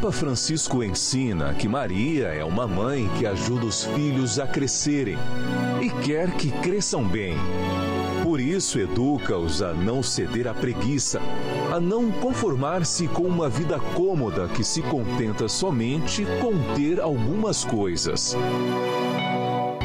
Papa Francisco ensina que Maria é uma mãe que ajuda os filhos a crescerem e quer que cresçam bem. Por isso, educa-os a não ceder à preguiça, a não conformar-se com uma vida cômoda que se contenta somente com ter algumas coisas.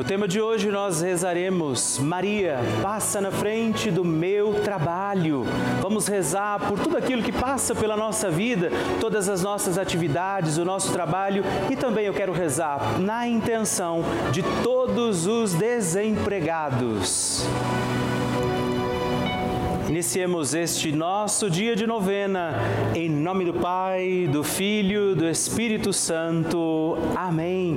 No tema de hoje nós rezaremos: Maria, passa na frente do meu trabalho. Vamos rezar por tudo aquilo que passa pela nossa vida, todas as nossas atividades, o nosso trabalho e também eu quero rezar na intenção de todos os desempregados. Iniciemos este nosso dia de novena, em nome do Pai, do Filho, do Espírito Santo. Amém.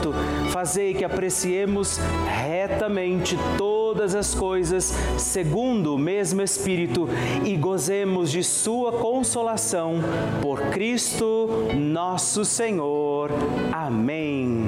fazei que apreciemos retamente todas as coisas segundo o mesmo Espírito e gozemos de sua consolação por Cristo nosso Senhor. Amém.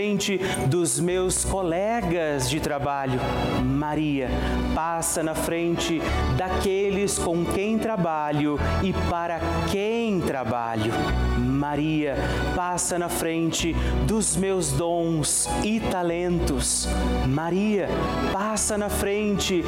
frente dos meus colegas de trabalho. Maria, passa na frente daqueles com quem trabalho e para quem trabalho. Maria, passa na frente dos meus dons e talentos. Maria, passa na frente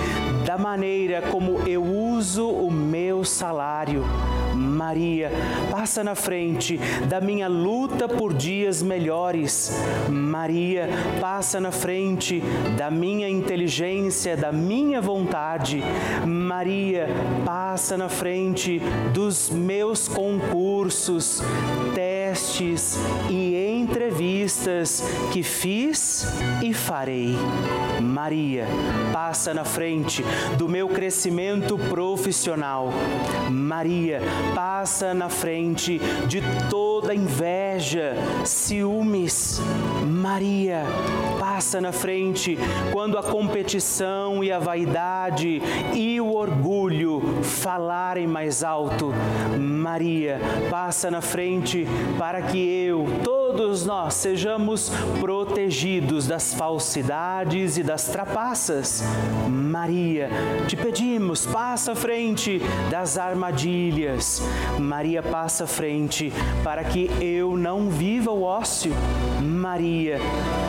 da maneira como eu uso o meu salário. Maria, passa na frente da minha luta por dias melhores. Maria, passa na frente da minha inteligência, da minha vontade. Maria, passa na frente dos meus concursos, testes e entrevistas que fiz e farei. Maria, passa na frente do meu crescimento profissional. Maria, passa na frente de toda inveja, ciúmes. Maria, passa na frente quando a competição e a vaidade e o orgulho falarem mais alto. Maria, passa na frente para que eu, nós, sejamos protegidos das falsidades e das trapaças. Maria, te pedimos, passa à frente das armadilhas. Maria, passa à frente para que eu não viva o ócio. Maria,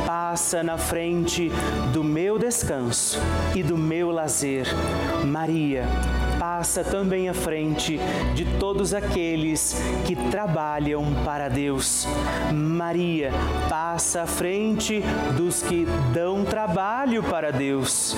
passa na frente do meu descanso e do meu lazer. Maria, passa também à frente de todos aqueles que trabalham para Deus. Maria passa à frente dos que dão trabalho para Deus.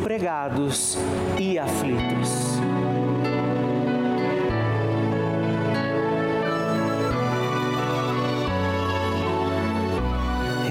desempregados e aflitos.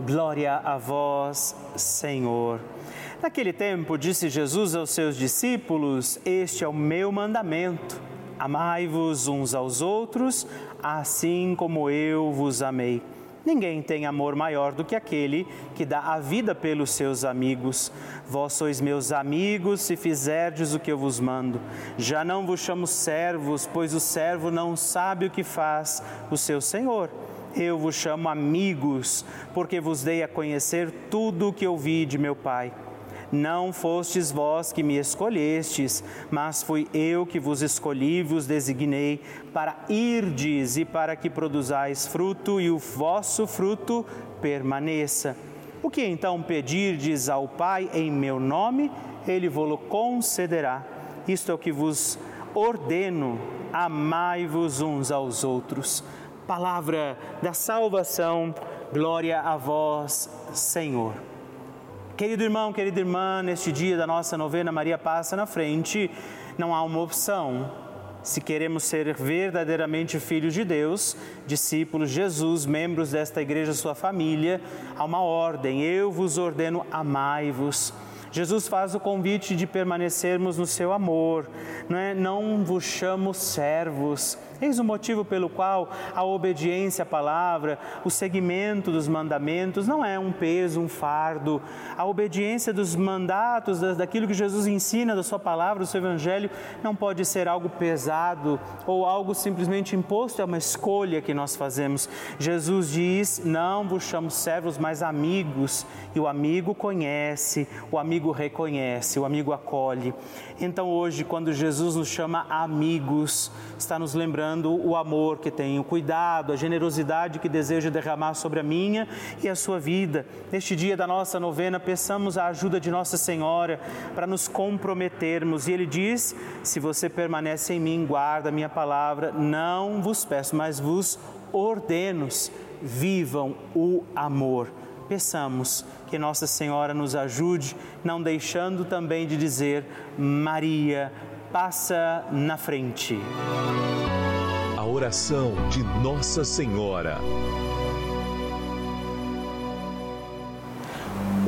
Glória a vós, Senhor. Naquele tempo, disse Jesus aos seus discípulos: Este é o meu mandamento. Amai-vos uns aos outros, assim como eu vos amei. Ninguém tem amor maior do que aquele que dá a vida pelos seus amigos. Vós sois meus amigos se fizerdes o que eu vos mando. Já não vos chamo servos, pois o servo não sabe o que faz o seu senhor. Eu vos chamo amigos, porque vos dei a conhecer tudo o que ouvi de meu Pai. Não fostes vós que me escolhestes, mas fui eu que vos escolhi e vos designei para irdes e para que produzais fruto e o vosso fruto permaneça. O que então pedirdes ao Pai em meu nome, ele vô-lo concederá. Isto é o que vos ordeno: amai-vos uns aos outros. Palavra da salvação, glória a vós, Senhor. Querido irmão, querida irmã, neste dia da nossa novena Maria Passa na Frente, Não há uma opção. Se queremos ser verdadeiramente filhos de Deus, discípulos Jesus, membros desta igreja, sua família, há uma ordem: eu vos ordeno, amai-vos. Jesus faz o convite de permanecermos no seu amor, não, é? não vos chamo servos. Eis o motivo pelo qual a obediência à palavra, o seguimento dos mandamentos não é um peso, um fardo. A obediência dos mandatos, daquilo que Jesus ensina, da sua palavra, do seu evangelho, não pode ser algo pesado ou algo simplesmente imposto, é uma escolha que nós fazemos. Jesus diz: Não vos chamo servos, mas amigos. E o amigo conhece, o amigo reconhece, o amigo acolhe. Então hoje, quando Jesus nos chama amigos, está nos lembrando o amor que tem, o cuidado, a generosidade que deseja derramar sobre a minha e a sua vida. Neste dia da nossa novena, peçamos a ajuda de Nossa Senhora para nos comprometermos. E Ele diz: Se você permanece em mim, guarda a minha palavra, não vos peço, mas vos ordeno, vivam o amor. Peçamos que Nossa Senhora nos ajude, não deixando também de dizer: Maria, passa na frente. Oração de Nossa Senhora.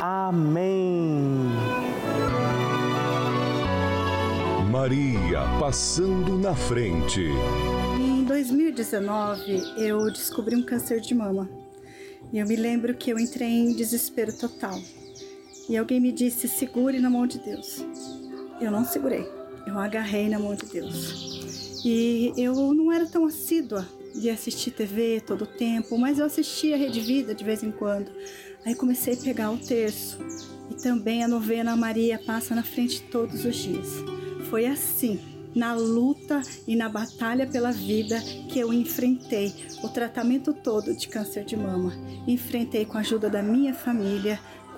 Amém. Maria passando na frente. Em 2019, eu descobri um câncer de mama. E eu me lembro que eu entrei em desespero total. E alguém me disse: segure na mão de Deus. Eu não segurei, eu agarrei na mão de Deus. E eu não era tão assídua de assistir TV todo o tempo, mas eu assistia Rede Vida de vez em quando. Aí comecei a pegar o terço e também a novena Maria passa na frente todos os dias. Foi assim, na luta e na batalha pela vida que eu enfrentei o tratamento todo de câncer de mama. Enfrentei com a ajuda da minha família,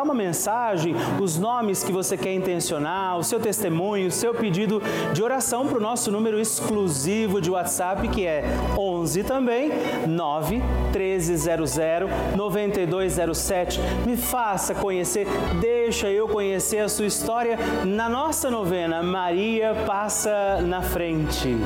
mandar uma mensagem, os nomes que você quer intencionar, o seu testemunho, o seu pedido de oração para o nosso número exclusivo de WhatsApp, que é 11 também, 9 1300 9207. Me faça conhecer, deixa eu conhecer a sua história na nossa novena Maria Passa na Frente.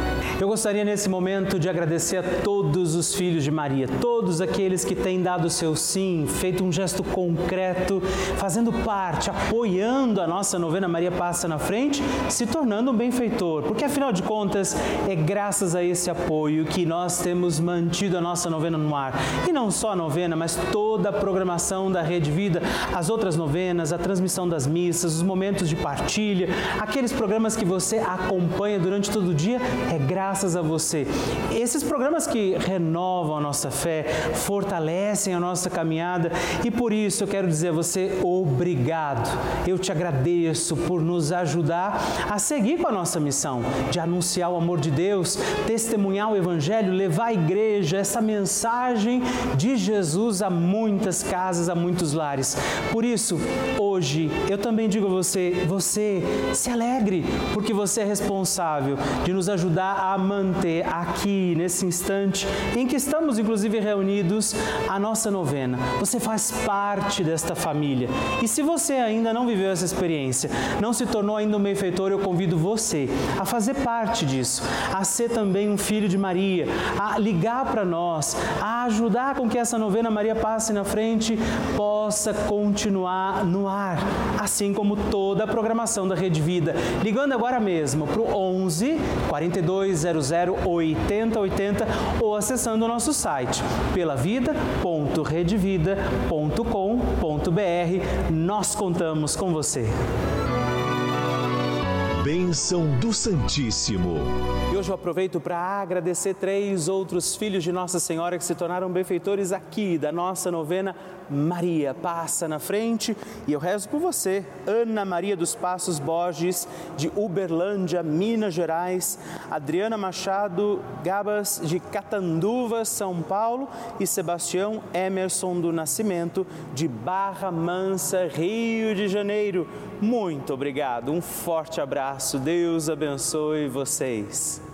Eu gostaria nesse momento de agradecer a todos os filhos de Maria, todos aqueles que têm dado o seu sim, feito um gesto concreto fazendo parte, apoiando a nossa novena Maria Passa na Frente, se tornando um benfeitor, porque afinal de contas é graças a esse apoio que nós temos mantido a nossa novena no ar. E não só a novena, mas toda a programação da Rede Vida, as outras novenas, a transmissão das missas, os momentos de partilha, aqueles programas que você acompanha durante todo o dia, é graças a você. Esses programas que renovam a nossa fé, fortalecem a nossa caminhada e por isso eu quero dizer a você obrigado. Eu te agradeço por nos ajudar a seguir com a nossa missão de anunciar o amor de Deus, testemunhar o Evangelho, levar a igreja, essa mensagem de Jesus a muitas casas, a muitos lares. Por isso, hoje, eu também digo a você: você se alegre, porque você é responsável de nos ajudar a manter aqui, nesse instante em que estamos, inclusive, reunidos, a nossa novena. Você faz parte desta família. E se você ainda não viveu essa experiência, não se tornou ainda um benfeitor, eu convido você a fazer parte disso, a ser também um filho de Maria, a ligar para nós, a ajudar com que essa novena Maria passe na frente possa continuar no ar, assim como toda a programação da Rede Vida. Ligando agora mesmo para o 11 4200 8080 ou acessando o nosso site pelavida.redevida.com.br nós contamos com você. Bênção do Santíssimo. E hoje eu aproveito para agradecer três outros filhos de Nossa Senhora que se tornaram benfeitores aqui da nossa novena Maria. Passa na frente e eu rezo por você. Ana Maria dos Passos Borges, de Uberlândia, Minas Gerais. Adriana Machado Gabas, de Catanduva, São Paulo. E Sebastião Emerson do Nascimento, de Barra Mansa, Rio de Janeiro. Muito obrigado. Um forte abraço Deus abençoe vocês.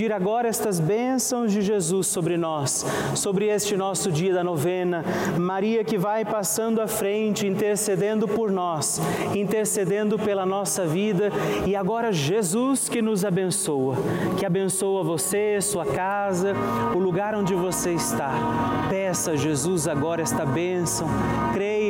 pedir agora estas bênçãos de Jesus sobre nós, sobre este nosso dia da novena. Maria que vai passando à frente, intercedendo por nós, intercedendo pela nossa vida e agora Jesus que nos abençoa, que abençoa você, sua casa, o lugar onde você está. Peça a Jesus agora esta bênção, creia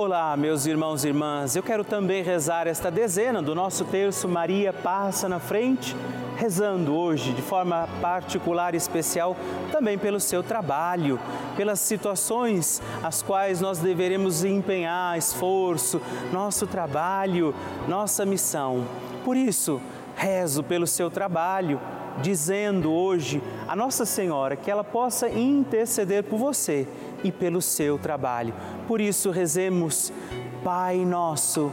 Olá, meus irmãos e irmãs. Eu quero também rezar esta dezena do nosso terço Maria passa na frente, rezando hoje de forma particular e especial também pelo seu trabalho, pelas situações as quais nós deveremos empenhar esforço, nosso trabalho, nossa missão. Por isso, rezo pelo seu trabalho dizendo hoje a Nossa Senhora que ela possa interceder por você e pelo seu trabalho. Por isso, rezemos, Pai Nosso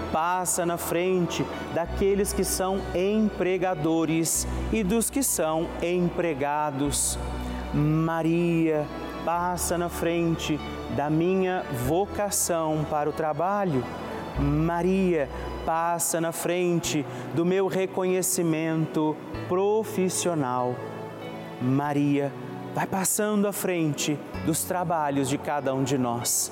passa na frente daqueles que são empregadores e dos que são empregados. Maria passa na frente da minha vocação para o trabalho. Maria passa na frente do meu reconhecimento profissional. Maria vai passando à frente dos trabalhos de cada um de nós.